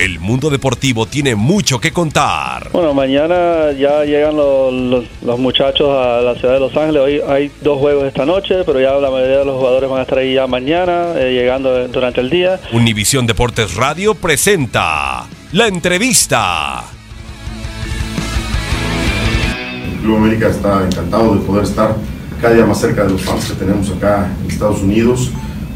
El mundo deportivo tiene mucho que contar. Bueno, mañana ya llegan los, los- los muchachos a la ciudad de Los Ángeles. Hoy hay dos juegos esta noche, pero ya la mayoría de los jugadores van a estar ahí ya mañana, eh, llegando durante el día. Univisión Deportes Radio presenta la entrevista. Club América está encantado de poder estar cada día más cerca de los fans que tenemos acá en Estados Unidos.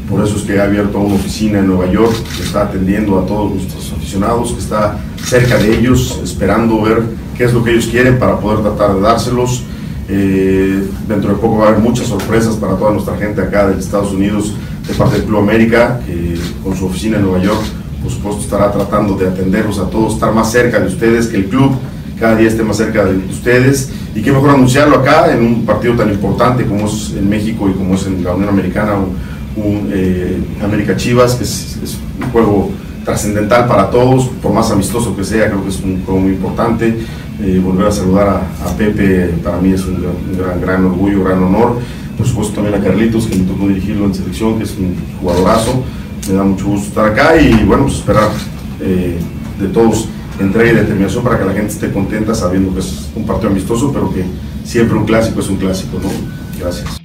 Por eso es que ha abierto una oficina en Nueva York que está atendiendo a todos nuestros aficionados, que está cerca de ellos, esperando ver qué es lo que ellos quieren para poder tratar de dárselos. Eh, dentro de poco va a haber muchas sorpresas para toda nuestra gente acá de Estados Unidos de parte del Club América, que con su oficina en Nueva York, por supuesto, estará tratando de atenderlos a todos, estar más cerca de ustedes, que el club cada día esté más cerca de ustedes y qué mejor anunciarlo acá en un partido tan importante como es en México y como es en la Unión Americana, un, eh, América Chivas, que es, un juego trascendental para todos, por más amistoso que sea, creo que es un juego muy importante. Eh, volver a saludar a, a Pepe para mí es un, gran- un gran, gran orgullo, gran honor. Por supuesto también a Carlitos, que me tocó dirigirlo en selección, que es un jugadorazo. Me da mucho gusto estar acá y bueno, pues esperar eh, de todos entrega y determinación para que la gente esté contenta sabiendo que es un partido amistoso, pero que siempre un clásico es un clásico, ¿no? Gracias.